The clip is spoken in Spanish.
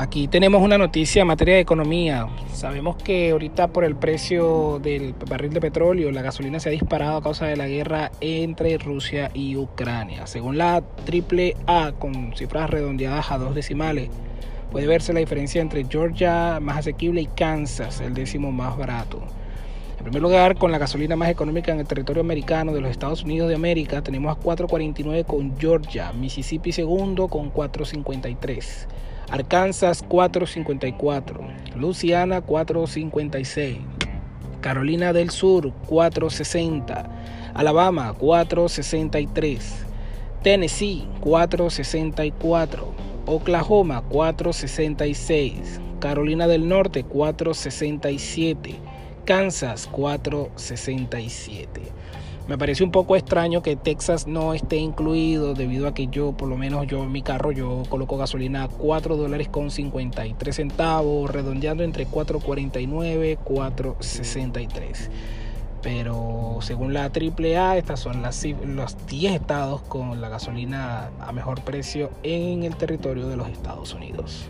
Aquí tenemos una noticia en materia de economía. Sabemos que ahorita por el precio del barril de petróleo, la gasolina se ha disparado a causa de la guerra entre Rusia y Ucrania. Según la AAA, con cifras redondeadas a dos decimales, puede verse la diferencia entre Georgia más asequible y Kansas, el décimo más barato. En primer lugar, con la gasolina más económica en el territorio americano de los Estados Unidos de América, tenemos a 4.49 con Georgia, Mississippi segundo con 4.53. Arkansas 454, Luciana 456, Carolina del Sur 460, Alabama 463, Tennessee 464, Oklahoma 466, Carolina del Norte 467, Kansas 467. Me parece un poco extraño que Texas no esté incluido debido a que yo, por lo menos yo en mi carro, yo coloco gasolina a 4 dólares con 53 centavos, redondeando entre 4.49 4.63. Pero según la AAA, estas son las, los 10 estados con la gasolina a mejor precio en el territorio de los Estados Unidos.